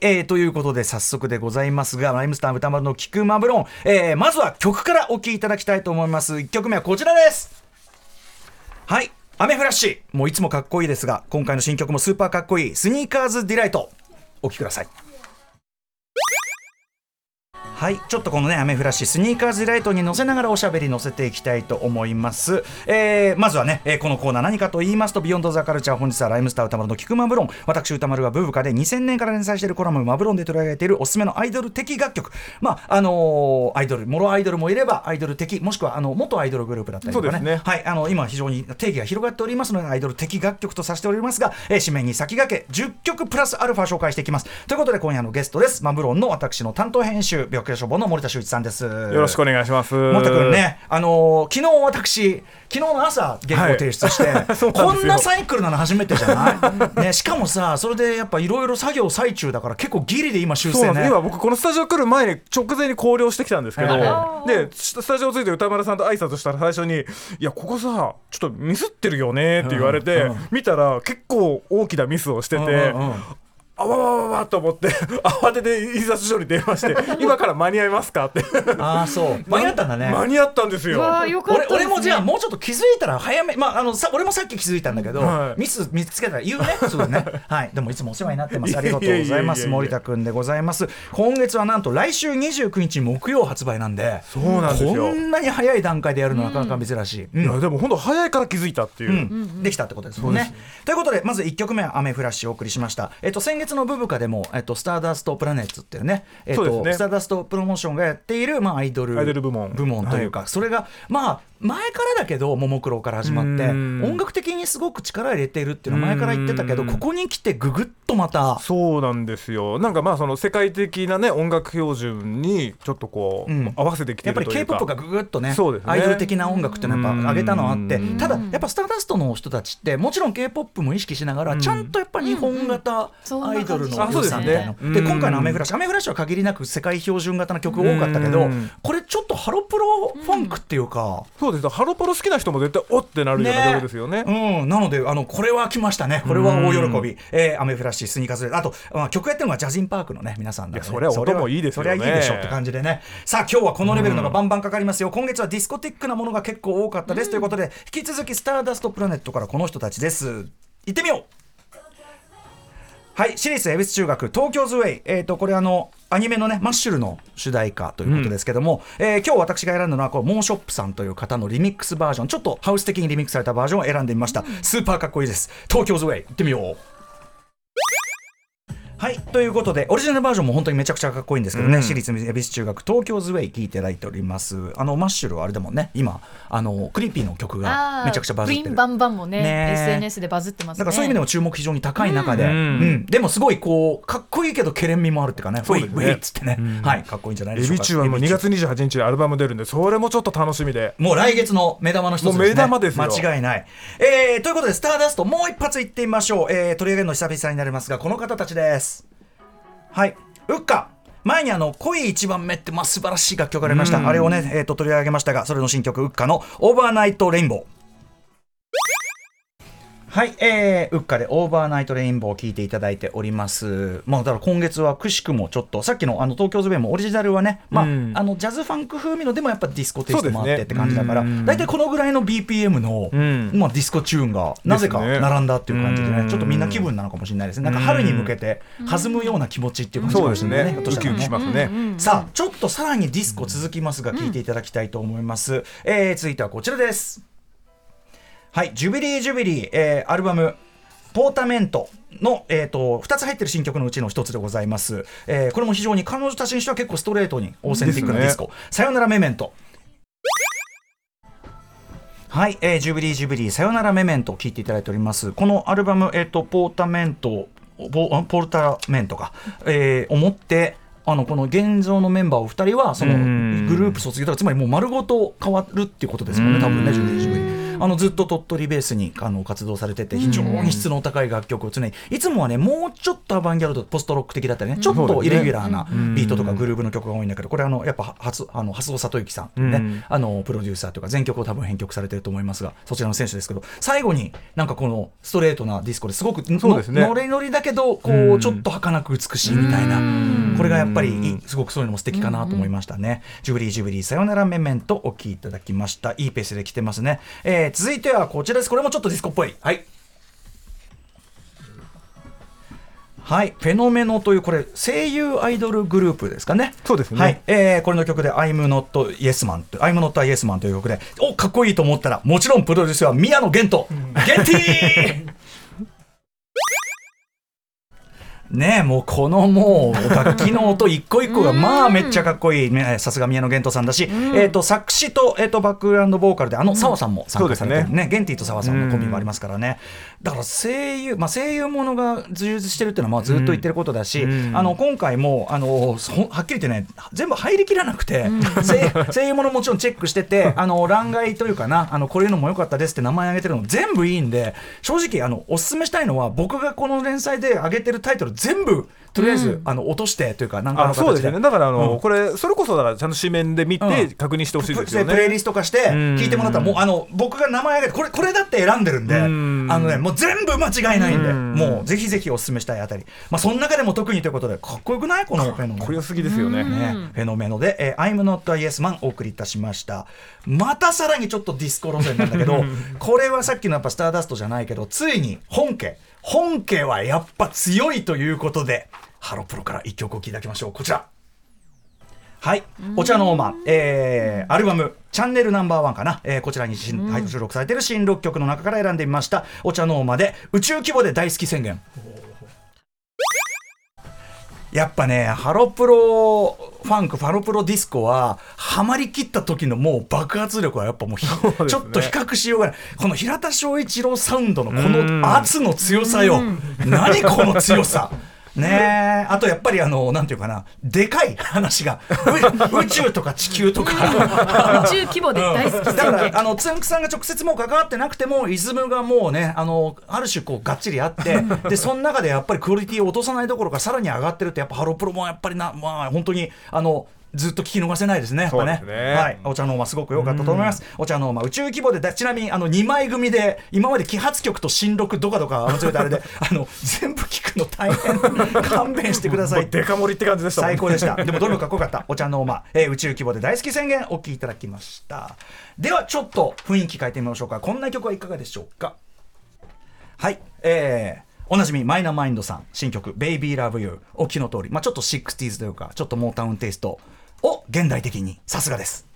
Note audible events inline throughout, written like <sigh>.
えー、ということで早速でございますがライムスター宇多丸の聴くマブ論、えー、まずは曲からお聴きいただきたいと思います。1曲目はこちらです。はいアメフラっシもういつもかっこいいですが今回の新曲もスーパーかっこいい。 Sneakers Delight。お聴きください。はい。ちょっとこのねアメフラっシ Sneakers Delight に乗せながらおしゃべり乗せていきたいと思います、えーまずはね、えーこのコーナー何かと言いますと Beyond the Culture 本日はライムスター宇多丸の聴くマブ論。私宇多丸がブーブカで2000年から連載しているコラムマブ論で取り上げているおすすめのアイドル的楽曲。まああのーアイドルもろアイドルもいればアイドル的もしくはあの元アイドルグループだったりとかね。ね。はい。あの今非常に定義が広がっておりますのでアイドル的楽曲とさせておりますが、えー締めに先駆け10曲プラスアルファ紹介していきます。ということで今夜のゲストです。マブロンの私の担当編集病気処方の森田修一さんですよよろしくお願いします。森田君ね、あのー昨日私、昨日の朝、原稿提出して、<laughs> そうなんですよこんなサイクルなの初めてじゃない、<laughs> ね、しかもさ、それでやっぱいろいろ作業最中だから、結構ギリで今、修正ね。今僕このスタジオ来る前に直前に考慮してきたんですけど、はでスタジオついて歌丸さんと挨拶したら最初に「いやここさちょっとミスってるよね」って言われて、うんうん見たら結構大きなミスをしてて。うんうんうんあわわわわと思って <laughs> 慌てて印刷所に電話して「<laughs> 今から間に合いますか?」って。ああ、そう、<laughs> 間に合ったんだね。間に合ったんですよ。わあよかった俺です、ね、俺もじゃあもうちょっと気づいたら早め、まあ、あのさ俺もさっき気づいたんだけど、はい。ミス見つけたら言うね。そうだね。はい。でもいつもお世話になってます。ありがとうございます。森田君でございます。今月はなんと来週29日木曜発売なんでそうなんですよ。こんなに早い段階でやるのなかなか珍しい、うん。いやでも本当早いから気づいたっていう。うん。できたってことですもんね。ということでまず1曲目は「アメフラッシュ」をお送りしました、えっと、先月のブブカでも、えっと、スターダストプラネッツっていうね,、えっとそうですね。スターダストプロモーションがやっている、まあ、アイドル部門。部門というか、それがまあ前からだけどももクロから始まってうん。音楽的にすごく力入れているっていうのは前から言ってたけどうんここに来てぐぐっとまた。そうなんですよ。なんかまあその世界的なね音楽標準にちょっとこう、うん。合わせてきてやっぱりるという k p か o p がぐぐっとねそうですね。アイドル的な音楽っていうのはやっぱ上げたのはあってうん。ただやっぱスターダストの人たちってもちろん k p o p も意識しながらうん。ちゃんとやっぱ日本型うんアイドルのあ良さみたいなそうですね。で今回の「アメフラッシュ」うんアメフラッシュは限りなく世界標準型の曲多かったけどうん。これちょっとハロプロファンクっていうかそうです。ハロプロ好きな人も絶対おっ！てなるような曲ですよね。うん、なのであのこれは来ましたね。これは大喜び、えーアメフラっシ Sneakers。であと、まあ、曲やってるのが Jazzin'park のね皆さんなのでいやそれは音もいいですよね。それはいいでしょって感じでね。さあ今日はこのレベルのがバンバンかかりますよ、今月はディスコティックなものが結構多かったです、ということで引き続きスターダストプラネットからこの人たちです。行ってみようはい私立恵比寿中学東京ズウェイ、えー、とこれあのアニメのねマッシュルの主題歌ということですけども、えー今日私が選んだのはこれモーショップさんという方のリミックスバージョン。ちょっとハウス的にリミックスされたバージョンを選んでみました、スーパーかっこいいです。東京ズウェイ行ってみようはいということでオリジナルバージョンも本当にめちゃくちゃかっこいいんですけどね、うん。私立恵比寿中学東京ズウェイ聞いていただいております。あのマッシュルはあれでもね。今あの Creepy の曲がめちゃくちゃバズってる。バンバンもねね SNS でバズってますね。だからそういう意味でも注目非常に高い中で、ううん。んでもすごいこうかっこいいけどけれん味もあるっていうかね。ウェイウェイっつってね、うん。はいかっこいいんじゃないでエしょうか。ビ中はもう2エビ月28日にアルバム出るんでそれもちょっと楽しみで。もう来月の目玉の一つですね。もう目玉ですよ。間違いない。えー、ということで、スターダスト、もう一発いってみましょう。えー、取り上げるの久々になりますが、この方たちです。はい。 ukka。前にあの恋一番目ってまあ素晴らしい楽曲がありました、うんあれをね、えー、と取り上げましたがそれの新曲 ukka の「Overnight Rainbow」はい、えー、 ukka で Overnight Rainbow を聞いていただいております。まあ、だから今月はくしくもちょっと、さっきのあの東京ズベもオリジナルはね、まあ、うん。あのジャズファンク風味のでもやっぱディスコテイストもあってって感じだから、うん。大体このぐらいの BPM の、うん。まあ、ディスコチューンがなぜか並んだっていう感じでね、うん。ちょっとみんな気分なのかもしれないですね。なんか春に向けて弾むような気持ちっていう感じかもしそうですね。ウキウキしますね、さあちょっとさらにディスコ続きますが聞いていただきたいと思います、えー続いてはこちらですはいジュビリージュビリー、えーアルバムポータメントの、えー、と2つ入ってる新曲のうちの1つでございます、えーこれも非常に彼女たちにしては結構ストレートにオーセンティックなディスコ「さよならメメント」はい、えージュビリージュビリーさよならメメントを聴いていただいております。このアルバム、えー、とポータメントポポルタメントか、えーをもってあのこの現状のメンバーお二人はそのうん。グループ卒業だからつまりもう丸ごと変わるっていうことですもんね多分ねジュビリージュビリーあのずっと鳥取ベースにあの活動されてて非常に質の高い楽曲を常にいつもはねもうちょっとアバンギャルドポストロック的だったりねちょっとイレギュラーなビートとかグルーブの曲が多いんだけどこれあのやっぱ初あの蓮尾里之さんね、うん。あのプロデューサーとか全曲を多分編曲されてると思いますがそちらの選手ですけど最後になんかこのストレートなディスコですごくのそうですね。ノリノリだけどこううん。ちょっと儚く美しいみたいなこれがやっぱりいいすごくそういうのも素敵かなと思いましたね。ジュビリージュビリーさよならメメントお聴きいただきました。いいペースで来てますね、えー続いてはこちらです。これもちょっとディスコっぽい。はい。はい、フェノメノというこれ声優アイドルグループですかね。そうですね。はい、えーこれの曲で I'm not Yes Man と I'm not Yes Man という曲で、おかっこいいと思ったらもちろんプロデュースは宮野源人、ゲンティー。ねえもうこのもう楽器の音一個一個がまあめっちゃかっこいいねさすが宮野源人さんだし、えっ、と作詞と,、えー、とバックグラウンドボーカルであの澤さんも参加されてるそうねゲンティと澤さんのコンビもありますからね。だから声優、まあ、声優ものが充実してるっていうのはまあずっと言ってることだし、うん。あの今回もあのそはっきり言ってね全部入りきらなくて、声声優ものもちろんチェックしててあの欄外というかなあのこういうのも良かったですって名前挙げてるの全部いいんで正直あのおすすめしたいのは僕がこの連載で挙げてるタイトル全部とりあえず、あの落としてというかなんかそう形で。ですよね。だからあの、うん。これそれこそだからちゃんと紙面で見てうん。確認してほしいですプよね、プレイリスト化してん。聞いてもらったらもうあの僕が名前挙げてこれこれだって選んでるんであん。のねもう全部間違いないんでうん。もうぜひぜひお勧めしたいあたり。まあその中でも特にということでかっこよくない？このフェノメノこすぎですよね、ね、フェノメノで、えー、I'm not a yes man お送りいたしました。またさらにちょっとディスコ路線なんだけど <laughs> これはさっきのやっぱスターダストじゃないけどついに本家本家はやっぱ強いということでハロプロから一曲お聴きいただきましょう。こちら。はい、お茶の間、えーアルバム「チャンネルナンバーワンかな、えーこちらに新、はい収録されている新6曲の中から選んでみました。お茶の間で宇宙規模で大好き宣言やっぱねハロプロファンクハロプロディスコはハマりきった時のもう爆発力はやっぱもう <laughs> ね。ちょっと比較しようがない。この平田祥一郎サウンドのこうん。の圧の強さよ。何この強さねえ。あとやっぱりあのなんていうかなでかい話がう <laughs> 宇宙とか地球とか。<laughs> 宇宙規模で大好きだからあのつんくさんが直接もう関わってなくてもイズムがもうねあのある種こうがっちりあって <laughs> でその中でやっぱりクオリティを落とさないどころかさらに上がってるってやっぱハロプロもやっぱりなまあ本当にあのずっと聞き逃せないですね、やっぱね。ねはい、お茶の間すごく良かったと思います。お茶の間宇宙規模でだちなみにあの2枚組で今まで揮発曲と新録どかどかあのそれであれで <laughs> あの全部聞くの大変勘弁してください。デカ盛りって感じでしたもん最高でした。<laughs> でもどれもかっこよかった。お茶の間、えー宇宙規模で大好き宣言お聞きいただきました。ではちょっと雰囲気変えてみましょうか。こんな曲はいかがでしょうか。はい、えーおなじみマイナマインドさん新曲「Baby Love You」お聞きの通り、まあ、ちょっと 60s というかちょっとモータウンテイストを現代的に。さすがです。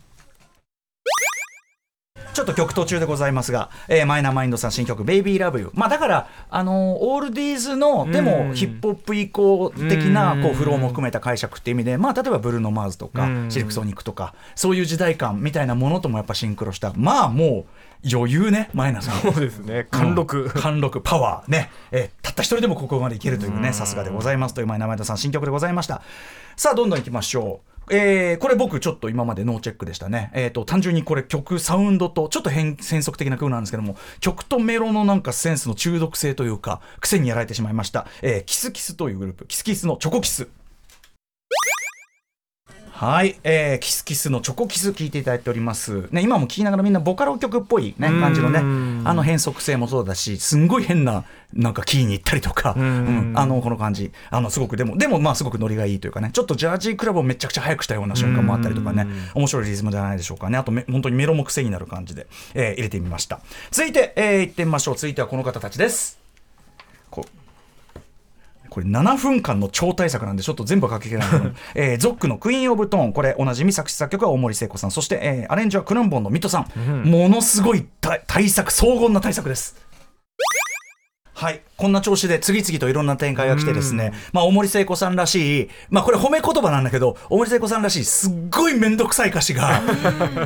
ちょっと曲途中でございますが、えーマイナマインドさん新曲「Baby Love You」まあだからあのーオールディーズのでうん。もヒップホップ以降的なうん。こうフローも含めた解釈っていう意味でまあ例えばブルーノ・マーズとかうん。シルク・ソニックとかそういう時代感みたいなものともやっぱシンクロしたまあもう余裕ねマイナさん。そうですね。貫禄、うん。貫禄。パワーね、えーたった一人でもここまでいけるというねさすがでございますという前名前田さん新曲でございました。さあどんどんいきましょうえーこれ僕ちょっと今までノーチェックでしたね。えっ、と、単純にこれ曲、サウンドと、ちょっと変、変則的な曲なんですけども、曲とメロのなんかセンスの中毒性というか、癖にやられてしまいました。えーキスキスというグループ、キスキスのチョコキス。はい、えー、キスキスのチョコキス聞いていただいております。ね、今も聞きながらみんなボカロ曲っぽいね、うん感じのね、あの変則性もそうだし、すんごい変な、なんかキーに行ったりとか、んうんあの、この感じ、あの、すごく、でも、でも、まあ、すごくノリがいいというかね、ちょっとジャージークラブをめちゃくちゃ速くしたような瞬間もあったりとかね、面白いリズムじゃないでしょうかね。あとめ、本当にメロも癖になる感じで、えー入れてみました。続いて、えー、行ってみましょう。続いてはこの方たちです。ここれ7分間の超大作なんでちょっと全部は書ききれない。けど、えー、ゾックのクイーン・オブ・トーン。これおなじみ作詞作曲は大森聖子さん。そして、えーアレンジはクルンボンの水戸さん、ものすごい大大作荘厳な大作ですはい。こんな調子で次々といろんな展開が来てですね、まあ、大森聖子さんらしい、まあ、これ褒め言葉なんだけど、大森聖子さんらしい、すっごいめんどくさい歌詞が、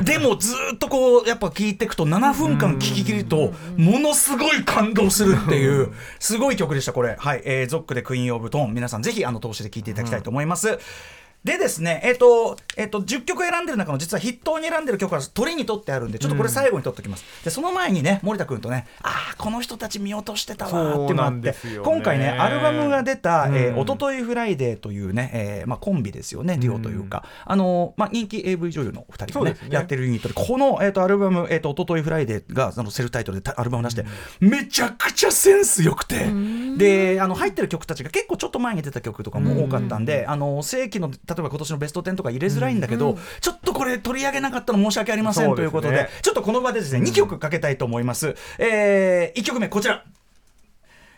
でもずーっとこう、やっぱ聞いていくと、7分間聞き切ると、ものすごい感動するっていう、すごい曲でした、これ。はい。えー、 ZOC で Queen of TONE、皆さんぜひ、あの、通しで聞いていただきたいと思います。でですね、えっ、と、えっ、と、10曲選んでる中の実は筆頭に選んでる曲はトリにとってあるんで、ちょっとこれ最後に取っておきます。で、その前にね、森田君とね、ああ、この人たち見落としてたわーっていうのがあって、今回ね、アルバムが出た、えー、うんおとといフライデーというね、えーまあ、コンビですよね、デュオというか、あのまあ、人気 AV 女優のお二人がねね。やってるユニットで、この、えー、とアルバム、えー、とおとといフライデーがあのセルフタイトルでアルバムを出して、めちゃくちゃセンス良くて、であの入ってる曲たちが結構ちょっと前に出た曲とかも多かったんで、あの正規の例えば今年のベスト10とか入れづらいんだけど、ちょっとこれ取り上げなかったの申し訳ありませんということで、ちょっとこの場でですね、2曲かけたいと思います。え1曲目、こちら。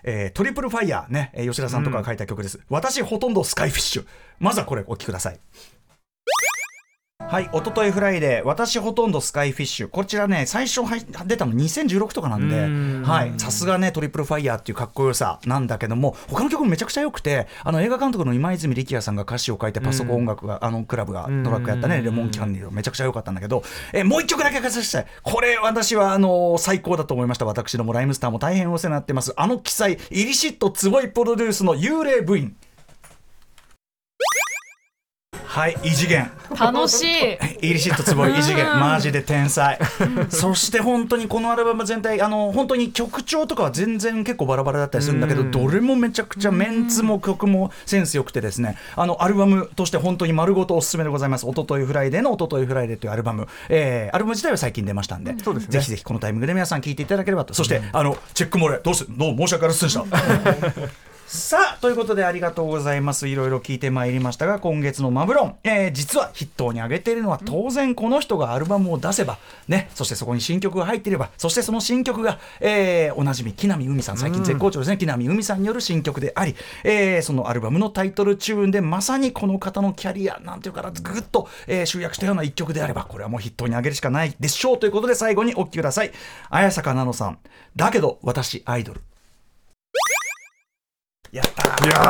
えートリプルファイヤーね、えー吉田さんとかが書いた曲です、私ほとんどスカイフィッシュ。まずはこれお聴きくださいはい、おとといフライデー、私ほとんどスカイフィッシュ、こちらね、最初はい出たの2016とかなんでうん、はい、さすがね、トリプルファイヤーっていうかっこよさなんだけども、他の曲もめちゃくちゃ良くて、あの映画監督の今泉力也さんが歌詞を書いて、パソコン音楽が、あのクラブがトラックやったね、レモンキャンディーめちゃくちゃ良かったんだけど、えーもう一曲だけかけさせてこれ、私はあの最高だと思いました、私どもライムスターも大変お世話になってます、あの奇才、ILLICIT TSUBOI プロデュースの幽霊部員。はい、異次元。楽しい。 ILLICIT TSUBOI 異次元。マジで天才。そして本当にこのアルバム全体あの本当に曲調とかは全然結構バラバラだったりするんだけどどれもめちゃくちゃメンツも曲もセンス良くてですね。あのアルバムとして本当に丸ごとおすすめでございます「おとといフライデー」の「おとといフライデー」というアルバム、えーアルバム自体は最近出ましたんで、そうですね。ぜひぜひこのタイミングで皆さん聴いていただければと。そして、あのチェック漏れ。どうすどう？申し訳ありませんでしたさあということでありがとうございますいろいろ聞いてまいりましたが今月のマブロン、えー実は筆頭に挙げているのは当然この人がアルバムを出せばねそしてそこに新曲が入っていればそしてその新曲が、えーおなじみ木南海さん最近絶好調ですね、木南海さんによる新曲であり、えーそのアルバムのタイトルチューンでまさにこの方のキャリアなんていうかなぐっと、えー集約したような一曲であればこれはもう筆頭に挙げるしかないでしょうということで最後にお聴きください綾坂奈々さんだけど私アイドルやったー。いやー。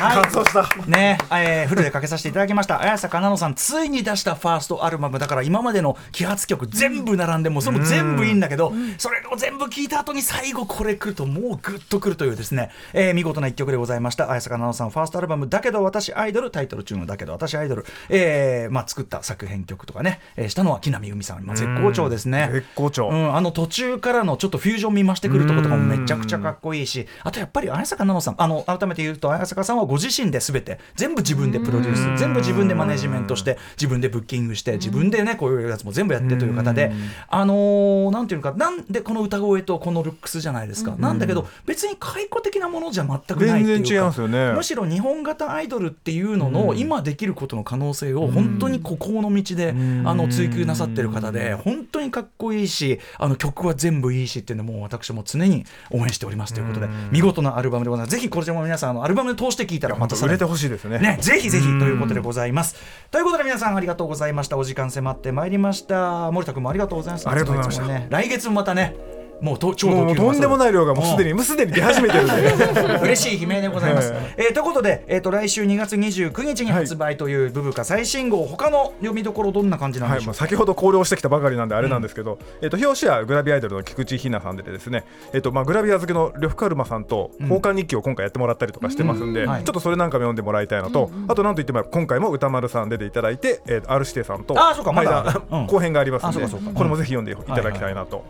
はい。完走した。ねえーフルでかけさせていただきました。綾坂奈々さんついに出したファーストアルバムだから今までの揮発曲全部並んでもうそれも全部いいんだけど、それを全部聞いた後に最後これ来るともうグッとくるというですね、えー見事な一曲でございました。綾坂奈々さんファーストアルバムだけど私アイドルタイトル中のだけど私アイドル、えーまあ、作った作編曲とかね、えーしたのは木南海さん、まあ、絶好調ですね。絶好調。うん、あの途中からのちょっとフュージョン見ましてくるところとかもめちゃくちゃかっこいいしあとやっぱり綾坂奈々さんあの改めて言うと綾坂さんはご自身で全て全部自分でプロデュース全部自分でマネジメントして自分でブッキングして自分でねこういうやつも全部やってという方であのーなんていうのかなんでこの歌声とこのルックスじゃないですか。なんだけど別に解雇的なものじゃ全くないっていうかね。むしろ日本型アイドルっていうのの今できることの可能性を本当に孤高の道であの追求なさってる方で本当にかっこいいしあの曲は全部いいしっていうのも私も常に応援しておりますということで見事なアルバムでございますぜひこれも皆さんアルバムで通して聴いたらまた売れてほしいですねね、ぜひぜひということでございます。ということで皆さんありがとうございました。お時間迫ってまいりました。森田君もありがとうございました。ありがとうございました来月もまたね、もうと超もうとんでもない量がもうすでに。にもうすでに出始めてるんで。<laughs> 嬉しい悲鳴でございます。はいえーということで、えー、と来週2月29日に発売というブブカ最新号、他の読みどころどんな感じなんはい、でしょう？もう先ほど考慮してきたばかりなんであれなんですけど、えっと表紙はグラビアアイドルの菊池ひなさんでですね、えっとまあグラビア好きの呂布カルマさんと交換日記を今回やってもらったりとかしてますんで、うん。はいちょっとそれなんかも読んでもらいたいのと、あとなんといっても今回も歌丸さん出ていただいて、えー、R 指定さんとあーそうかまだ後編がありますんで、これもぜひ読んでいただきたいなと。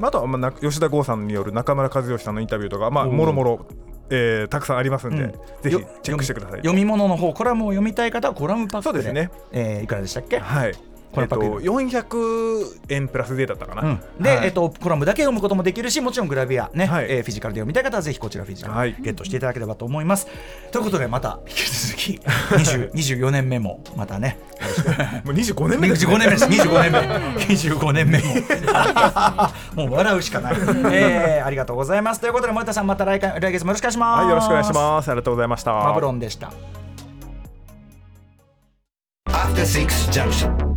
あとは、まあ、な吉田剛さんによる中村和義さんのインタビューとか、まあ、もろもろ、えーたくさんありますんで、うん。ぜひよチェックしてください。読み物の方コラムを読みたい方はコラムパックで。そうですね。えーいくらでしたっけ、はいこれパックえっと、400円プラス税だったかな。うん、で、はいえっと、コラムだけ読むこともできるしもちろんグラビアね、はいえーフィジカルで読みたい方はぜひこちらフィジカル、はいゲットしていただければと思います。ということでまた引き続き <laughs> 20 24年目もまたね <laughs> もう25年目です、25年目です25年目25年目も <laughs> もう笑うしかない、えーありがとうございますということで森田さんまた来回来月もよろしくお願いします。はい、よろしくお願いします。ありがとうございました。マブロンでした。After Six Junction. 2